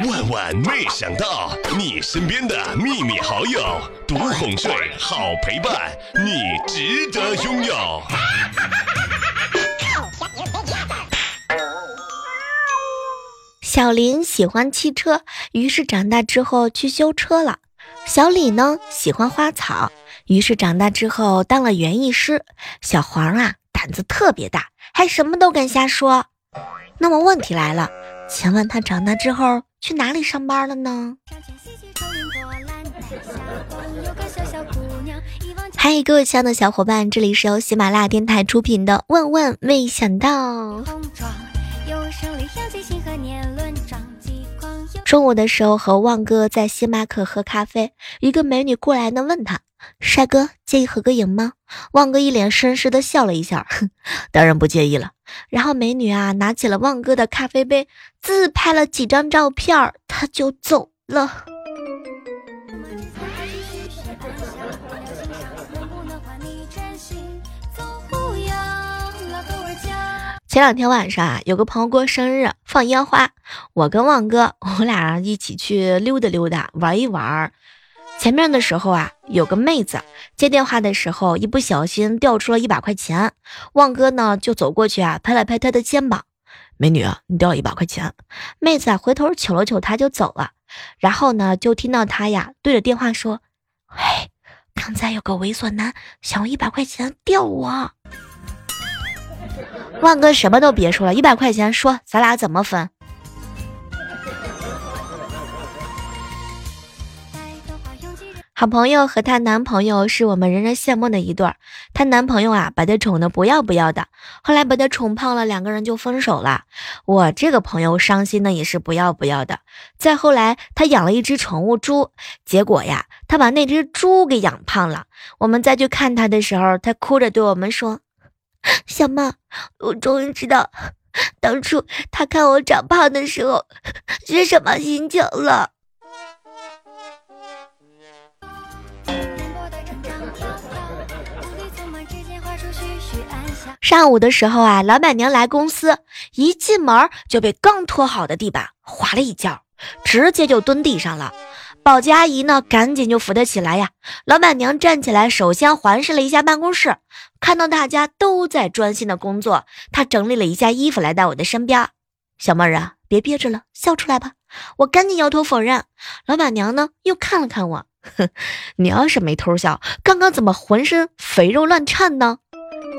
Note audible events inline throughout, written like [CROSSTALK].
万万没想到，你身边的秘密好友，独哄睡，好陪伴，你值得拥有。[LAUGHS] 小林喜欢汽车，于是长大之后去修车了。小李呢喜欢花草，于是长大之后当了园艺师。小黄啊胆子特别大，还什么都敢瞎说。那么问题来了，请问他长大之后去哪里上班了呢？嗨，各位亲爱的小伙伴，这里是由喜马拉雅电台出品的《问问没想到》。中午的时候和旺哥在星巴克喝咖啡，一个美女过来呢，问他：“帅哥，介意合个影吗？”旺哥一脸绅士的笑了一下，哼，当然不介意了。然后美女啊拿起了旺哥的咖啡杯，自拍了几张照片，他就走了。前两天晚上啊，有个朋友过生日，放烟花。我跟旺哥，我俩一起去溜达溜达，玩一玩。前面的时候啊，有个妹子接电话的时候，一不小心掉出了一百块钱。旺哥呢就走过去啊，拍了拍她的肩膀：“美女，你掉了一百块钱。”妹子啊回头瞅了瞅他，就走了。然后呢，就听到他呀对着电话说：“嘿，刚才有个猥琐男想用一百块钱钓我。”万哥什么都别说了，一百块钱，说咱俩怎么分？好朋友和她男朋友是我们人人羡慕的一对儿。她男朋友啊，把她宠的不要不要的，后来把她宠胖了，两个人就分手了。我这个朋友伤心的也是不要不要的。再后来，他养了一只宠物猪，结果呀，他把那只猪给养胖了。我们再去看她的时候，她哭着对我们说。小猫，我终于知道当初他看我长胖的时候是什么心情了。上午的时候啊，老板娘来公司，一进门就被刚拖好的地板滑了一跤，直接就蹲地上了。保洁阿姨呢，赶紧就扶她起来呀。老板娘站起来，首先环视了一下办公室，看到大家都在专心的工作，她整理了一下衣服，来到我的身边。小妹儿啊，别憋着了，笑出来吧。我赶紧摇头否认。老板娘呢，又看了看我，哼，[LAUGHS] 你要是没偷笑，刚刚怎么浑身肥肉乱颤呢？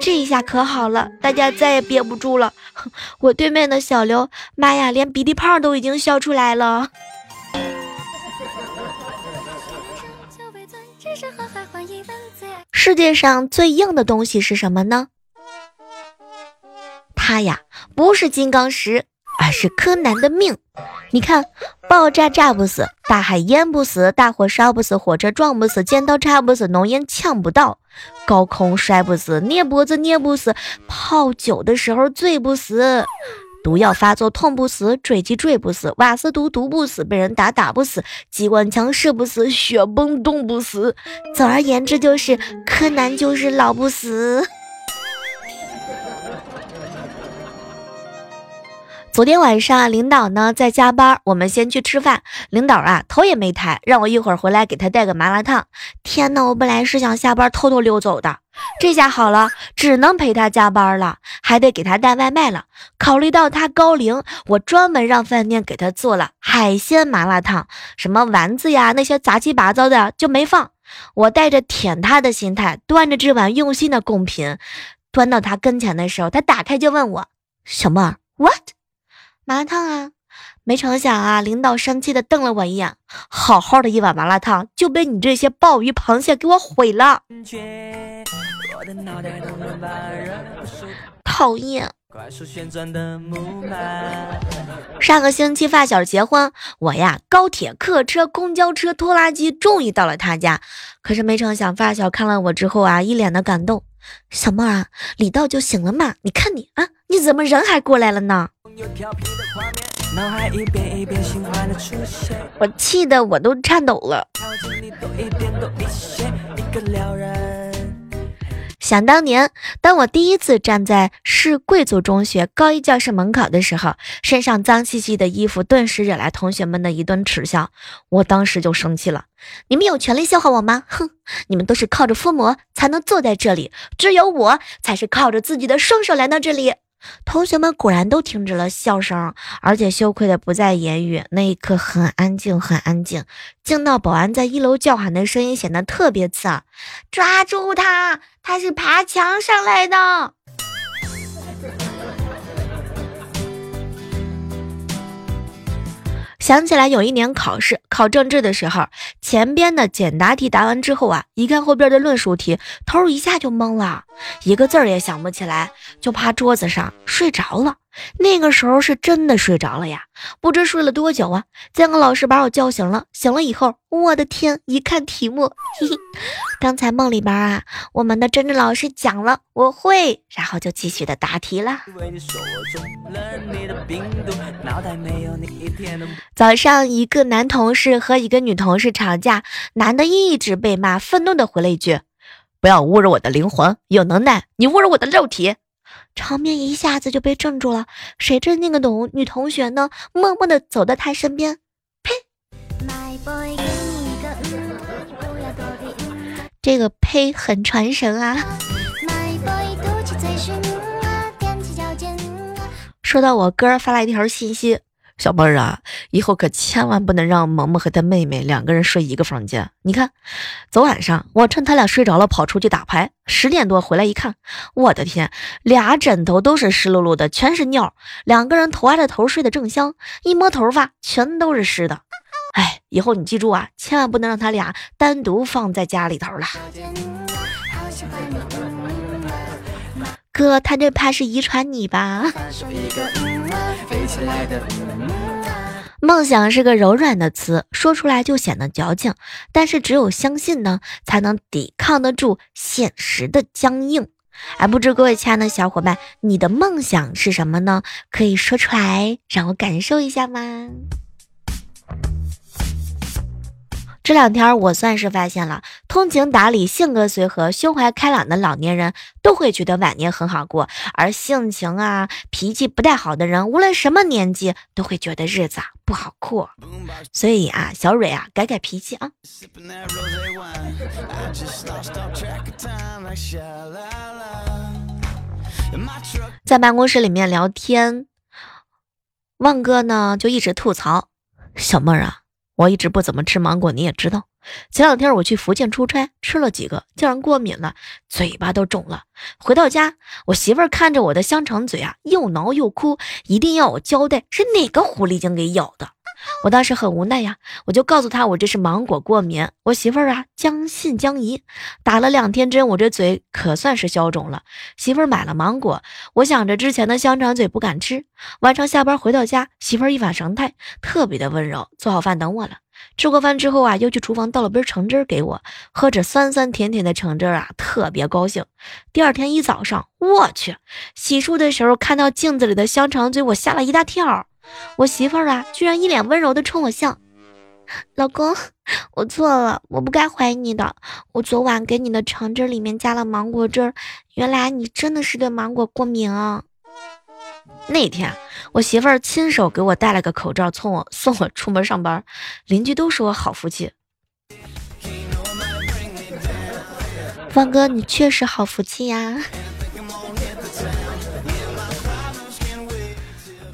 这一下可好了，大家再也憋不住了。[LAUGHS] 我对面的小刘，妈呀，连鼻涕泡都已经笑出来了。[LAUGHS] 世界上最硬的东西是什么呢？它呀，不是金刚石，而是柯南的命。你看，爆炸炸不死，大海淹不死，大火烧不死，火车撞不死，尖刀插不死，浓烟呛不到，高空摔不死，捏脖子捏不死，泡酒的时候醉不死。毒药发作痛不死，坠机坠不死，瓦斯毒毒不死，被人打打不死，机关枪射不死，雪崩冻不死。总而言之，就是柯南就是老不死。昨天晚上领导呢在加班，我们先去吃饭。领导啊头也没抬，让我一会儿回来给他带个麻辣烫。天呐，我本来是想下班偷偷溜走的，这下好了，只能陪他加班了，还得给他带外卖了。考虑到他高龄，我专门让饭店给他做了海鲜麻辣烫，什么丸子呀那些杂七八糟的就没放。我带着舔他的心态，端着这碗用心的贡品，端到他跟前的时候，他打开就问我：“小妹儿，what？” 麻辣烫啊！没成想啊，领导生气的瞪了我一眼，好好的一碗麻辣烫就被你这些鲍鱼、螃蟹给我毁了，讨厌！上个星期发小结婚，我呀高铁、客车、公交车、拖拉机终于到了他家，可是没成想发小看了我之后啊，一脸的感动。小妹儿啊，礼到就行了嘛，你看你啊，你怎么人还过来了呢？我气得我都颤抖了。想当年，当我第一次站在市贵族中学高一教室门口的时候，身上脏兮兮的衣服顿时惹来同学们的一顿耻笑。我当时就生气了：你们有权利笑话我吗？哼，你们都是靠着附魔才能坐在这里，只有我才是靠着自己的双手来到这里。同学们果然都停止了笑声，而且羞愧的不再言语。那一刻很安静，很安静，静到保安在一楼叫喊的声音显得特别刺耳。抓住他，他是爬墙上来的。想起来有一年考试考政治的时候，前边的简答题答完之后啊，一看后边的论述题，头一下就懵了，一个字儿也想不起来，就趴桌子上睡着了。那个时候是真的睡着了呀，不知睡了多久啊。监考老师把我叫醒了，醒了以后，我的天，一看题目，嘿嘿，刚才梦里边啊，我们的政治老师讲了我会，然后就继续的答题了。早上，一个男同事和一个女同事吵架，男的一直被骂，愤怒的回了一句：“不要侮辱我的灵魂，有能耐你侮辱我的肉体。”场面一下子就被镇住了。谁知那个懂女同学呢，默默的走到他身边，呸！这个呸很传神啊。说到我哥发来一条信息。小妹儿啊，以后可千万不能让萌萌和他妹妹两个人睡一个房间。你看，昨晚上我趁他俩睡着了，跑出去打牌，十点多回来一看，我的天，俩枕头都是湿漉漉的，全是尿。两个人头挨着头睡得正香，一摸头发全都是湿的。哎，以后你记住啊，千万不能让他俩单独放在家里头了。哥，他这怕是遗传你吧？[LAUGHS] 梦想是个柔软的词，说出来就显得矫情，但是只有相信呢，才能抵抗得住现实的僵硬。哎，不知各位亲爱的小伙伴，你的梦想是什么呢？可以说出来，让我感受一下吗？这两天我算是发现了，通情达理、性格随和、胸怀开朗的老年人都会觉得晚年很好过，而性情啊、脾气不太好的人，无论什么年纪都会觉得日子不好过。所以啊，小蕊啊，改改脾气啊。在办公室里面聊天，旺哥呢就一直吐槽小妹儿啊。我一直不怎么吃芒果，你也知道。前两天我去福建出差，吃了几个，竟然过敏了，嘴巴都肿了。回到家，我媳妇看着我的香肠嘴啊，又挠又哭，一定要我交代是哪个狐狸精给咬的。我当时很无奈呀，我就告诉他我这是芒果过敏。我媳妇儿啊将信将疑，打了两天针，我这嘴可算是消肿了。媳妇儿买了芒果，我想着之前的香肠嘴不敢吃。晚上下班回到家，媳妇儿一反常态，特别的温柔，做好饭等我了。吃过饭之后啊，又去厨房倒了杯橙汁给我，喝着酸酸甜甜的橙汁啊，特别高兴。第二天一早上，我去洗漱的时候看到镜子里的香肠嘴，我吓了一大跳。我媳妇儿啊，居然一脸温柔的冲我笑，老公，我错了，我不该怀疑你的。我昨晚给你的橙汁里面加了芒果汁，原来你真的是对芒果过敏啊。那天我媳妇儿亲手给我戴了个口罩，送我送我出门上班，邻居都说我好福气。[LAUGHS] 方哥，你确实好福气呀。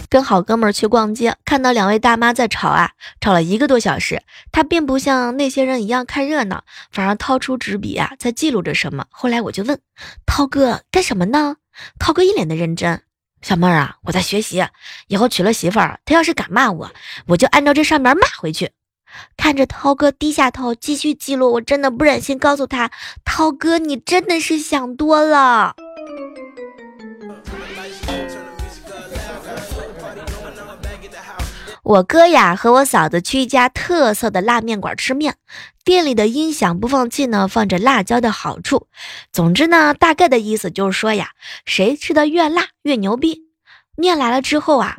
跟好哥们儿去逛街，看到两位大妈在吵啊，吵了一个多小时。他并不像那些人一样看热闹，反而掏出纸笔啊，在记录着什么。后来我就问涛哥干什么呢？涛哥一脸的认真，小妹儿啊，我在学习，以后娶了媳妇儿，他要是敢骂我，我就按照这上面骂回去。看着涛哥低下头继续记录，我真的不忍心告诉他，涛哥你真的是想多了。我哥呀和我嫂子去一家特色的辣面馆吃面，店里的音响播放器呢放着辣椒的好处。总之呢，大概的意思就是说呀，谁吃的越辣越牛逼。面来了之后啊，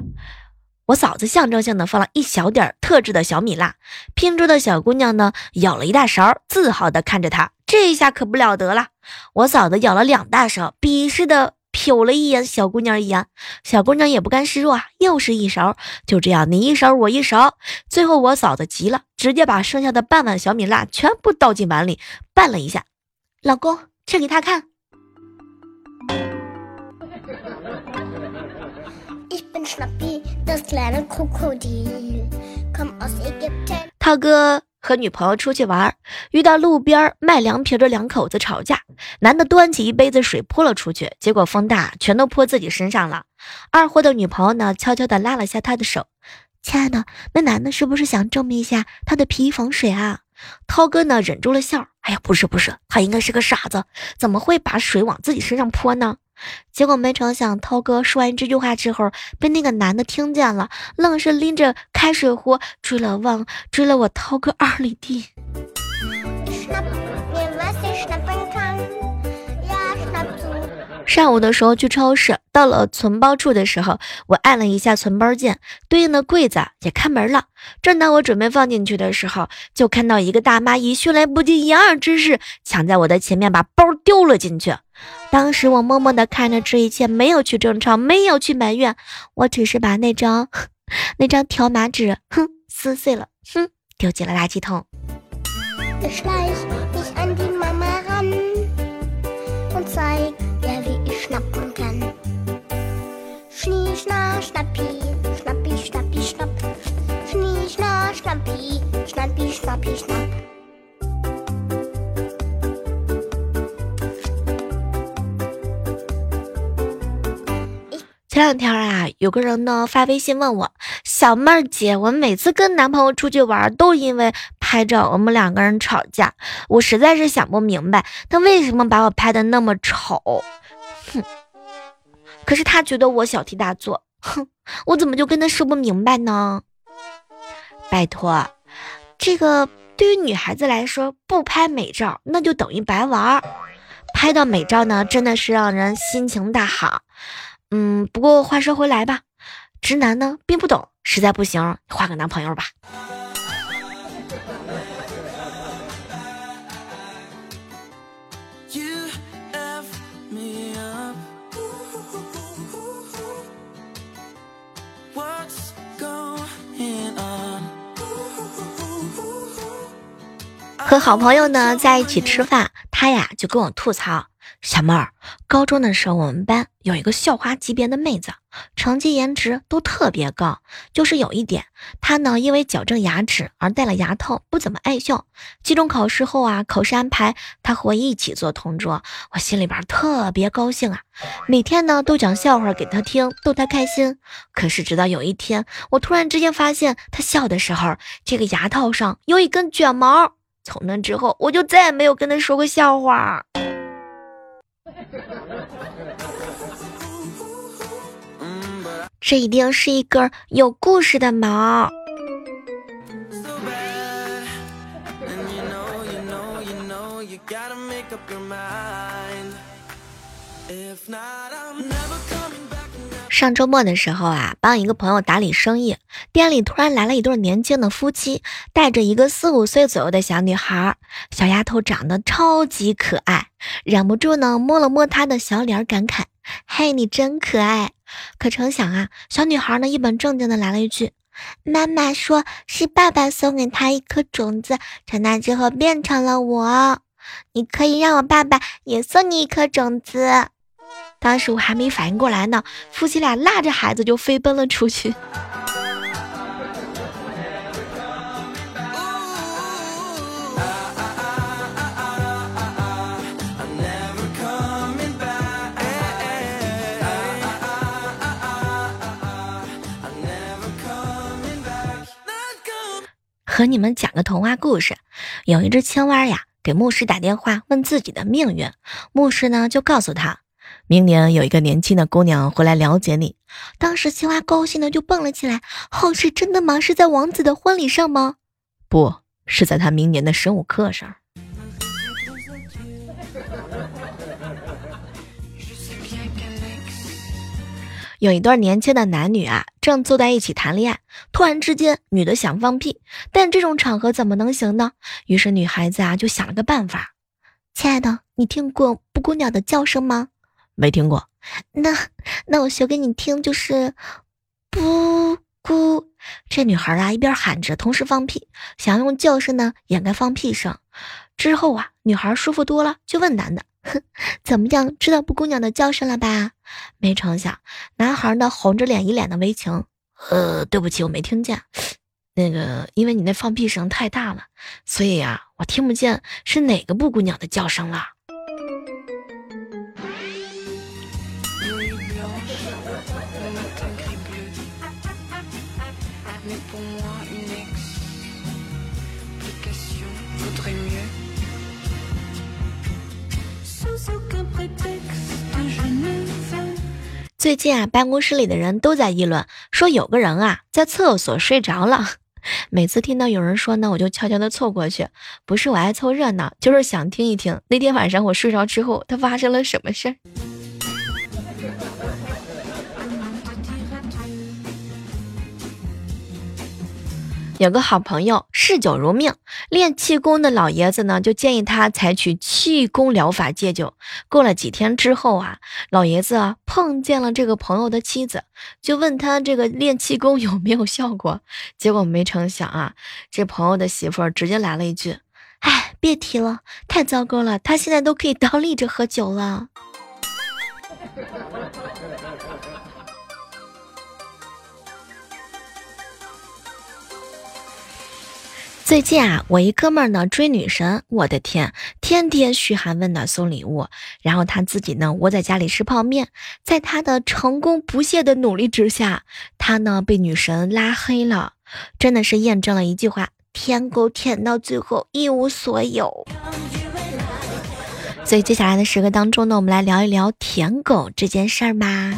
我嫂子象征性的放了一小点特制的小米辣，拼桌的小姑娘呢舀了一大勺，自豪的看着他。这一下可不了得了，我嫂子舀了两大勺，鄙视的瞟了一眼小姑娘一眼，小姑娘也不甘示弱啊，又是一勺，就这样你一勺我一勺，最后我嫂子急了，直接把剩下的半碗小米辣全部倒进碗里，拌了一下，老公吃给他看。涛哥和女朋友出去玩，遇到路边卖凉皮的两口子吵架，男的端起一杯子水泼了出去，结果风大，全都泼自己身上了。二货的女朋友呢，悄悄地拉了下他的手，亲爱的，那男的是不是想证明一下他的皮衣防水啊？涛哥呢，忍住了笑，哎呀，不是不是，他应该是个傻子，怎么会把水往自己身上泼呢？结果没成想，涛哥说完这句话之后，被那个男的听见了，愣是拎着开水壶追了望，追了我涛哥二里地。上午的时候去超市，到了存包处的时候，我按了一下存包键，对应的柜子也开门了。正当我准备放进去的时候，就看到一个大妈以迅雷不及掩耳之势抢在我的前面，把包丢了进去。当时我默默地看着这一切，没有去争吵，没有去埋怨，我只是把那张 [LAUGHS] 那张条码纸，哼，撕碎了，哼，丢进了垃圾桶。前两天啊，有个人呢发微信问我，小妹儿姐，我每次跟男朋友出去玩，都因为拍照，我们两个人吵架，我实在是想不明白，他为什么把我拍的那么丑？哼，可是他觉得我小题大做，哼，[LAUGHS] 我怎么就跟他说不明白呢？拜托，这个对于女孩子来说，不拍美照那就等于白玩儿，拍到美照呢，真的是让人心情大好。嗯，不过话说回来吧，直男呢并不懂，实在不行换个男朋友吧。和好朋友呢在一起吃饭，他呀就跟我吐槽。小妹儿，高中的时候，我们班有一个校花级别的妹子，成绩、颜值都特别高。就是有一点，她呢因为矫正牙齿而戴了牙套，不怎么爱笑。期中考试后啊，考试安排她和我一起做同桌，我心里边特别高兴啊，每天呢都讲笑话给她听，逗她开心。可是直到有一天，我突然之间发现她笑的时候，这个牙套上有一根卷毛。从那之后，我就再也没有跟他说过笑话。这一定是一根有故事的毛。if not，i'm never come back 上周末的时候啊，帮一个朋友打理生意，店里突然来了一对年轻的夫妻，带着一个四五岁左右的小女孩。小丫头长得超级可爱，忍不住呢摸了摸她的小脸，感慨：“嘿，你真可爱。”可成想啊，小女孩呢一本正经的来了一句：“妈妈说是爸爸送给她一颗种子，长大之后变成了我。你可以让我爸爸也送你一颗种子。”当时我还没反应过来呢，夫妻俩拉着孩子就飞奔了出去。和你们讲个童话故事，有一只青蛙呀，给牧师打电话问自己的命运，牧师呢就告诉他。明年有一个年轻的姑娘回来了解你，当时青蛙高兴的就蹦了起来。哦，是真的吗？是在王子的婚礼上吗？不是在他明年的生物课上。[LAUGHS] 有一对年轻的男女啊，正坐在一起谈恋爱，突然之间，女的想放屁，但这种场合怎么能行呢？于是女孩子啊就想了个办法。亲爱的，你听过布谷鸟的叫声吗？没听过。那那我学给你听，就是布谷。这女孩啊，一边喊着，同时放屁，想用叫声呢掩盖放屁声。之后啊，女孩舒服多了，就问男的：“哼，怎么样，知道布谷鸟的叫声了吧？”没成想，男孩呢红着脸，一脸的为情。呃，对不起，我没听见。那个，因为你那放屁声太大了，所以啊，我听不见是哪个布谷鸟的叫声了。最近啊，办公室里的人都在议论，说有个人啊在厕所睡着了。[LAUGHS] 每次听到有人说呢，我就悄悄的凑过去，不是我爱凑热闹，就是想听一听那天晚上我睡着之后，他发生了什么事儿。有个好朋友嗜酒如命，练气功的老爷子呢，就建议他采取气功疗法戒酒。过了几天之后啊，老爷子啊碰见了这个朋友的妻子，就问他这个练气功有没有效果。结果没成想啊，这朋友的媳妇儿直接来了一句：“哎，别提了，太糟糕了，他现在都可以倒立着喝酒了。”最近啊，我一哥们儿呢追女神，我的天，天天嘘寒问暖送礼物，然后他自己呢窝在家里吃泡面。在他的成功不懈的努力之下，他呢被女神拉黑了，真的是验证了一句话：舔狗舔到最后一无所有。所以接下来的时刻当中呢，我们来聊一聊舔狗这件事儿吧。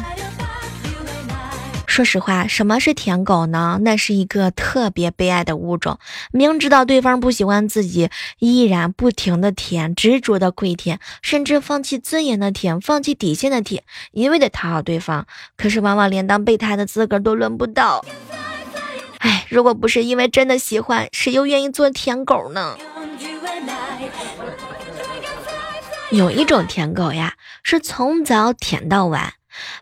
说实话，什么是舔狗呢？那是一个特别悲哀的物种，明知道对方不喜欢自己，依然不停的舔，执着的跪舔，甚至放弃尊严的舔，放弃底线的舔，一味的讨好对方。可是往往连当备胎的资格都轮不到。哎，如果不是因为真的喜欢，谁又愿意做舔狗呢？有一种舔狗呀，是从早舔到晚。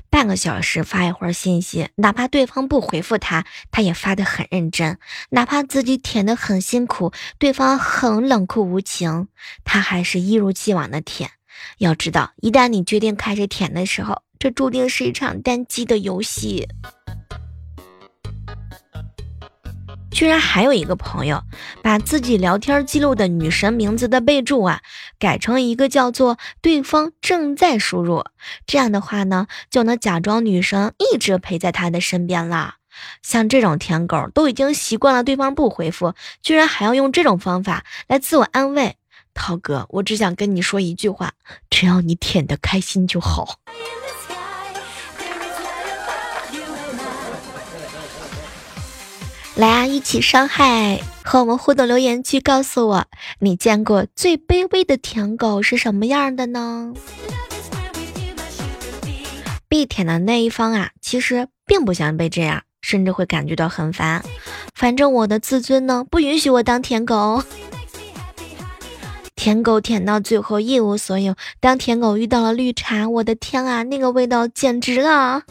半个小时发一会儿信息，哪怕对方不回复他，他也发得很认真。哪怕自己舔得很辛苦，对方很冷酷无情，他还是一如既往的舔。要知道，一旦你决定开始舔的时候，这注定是一场单机的游戏。居然还有一个朋友，把自己聊天记录的女神名字的备注啊，改成一个叫做“对方正在输入”，这样的话呢，就能假装女生一直陪在他的身边啦。像这种舔狗都已经习惯了对方不回复，居然还要用这种方法来自我安慰。涛哥，我只想跟你说一句话：只要你舔得开心就好。来啊，一起伤害！和我们互动留言区，告诉我你见过最卑微的舔狗是什么样的呢？被舔的那一方啊，其实并不想被这样，甚至会感觉到很烦。反正我的自尊呢，不允许我当舔狗。舔狗舔到最后一无所有。当舔狗遇到了绿茶，我的天啊，那个味道简直了！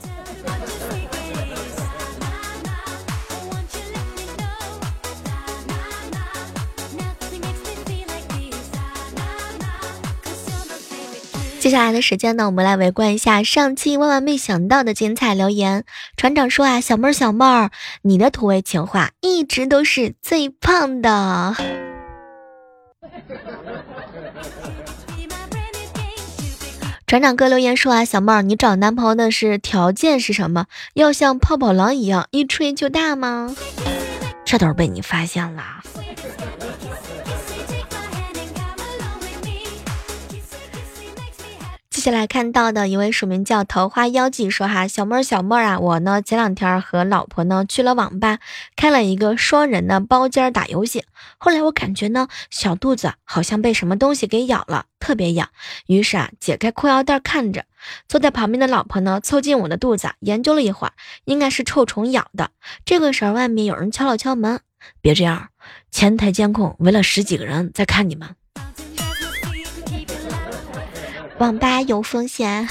接下来的时间呢，我们来围观一下上期万万没想到的精彩留言。船长说啊，小妹儿小妹儿，你的土味情话一直都是最胖的。船长哥留言说啊，小妹儿，你找男朋友的是条件是什么？要像泡泡狼一样一吹就大吗？这都是被你发现了。接下来看到的一位署名叫桃花妖姬说哈，小妹儿小妹儿啊，我呢前两天和老婆呢去了网吧，开了一个双人的包间打游戏。后来我感觉呢小肚子好像被什么东西给咬了，特别痒。于是啊解开裤腰带看着，坐在旁边的老婆呢凑近我的肚子研究了一会儿，应该是臭虫咬的。这个时候外面有人敲了敲门，别这样，前台监控围了十几个人在看你们。网吧有风险。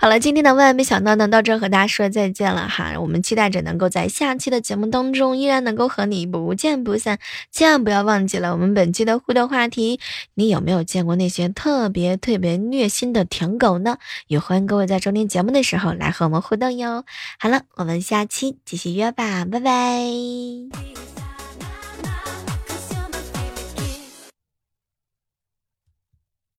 好了，今天的万万没想到呢，到这和大家说再见了哈。我们期待着能够在下期的节目当中，依然能够和你不见不散。千万不要忘记了我们本期的互动话题：你有没有见过那些特别特别虐心的舔狗呢？也欢迎各位在收听节目的时候来和我们互动哟。好了，我们下期继续约吧，拜拜。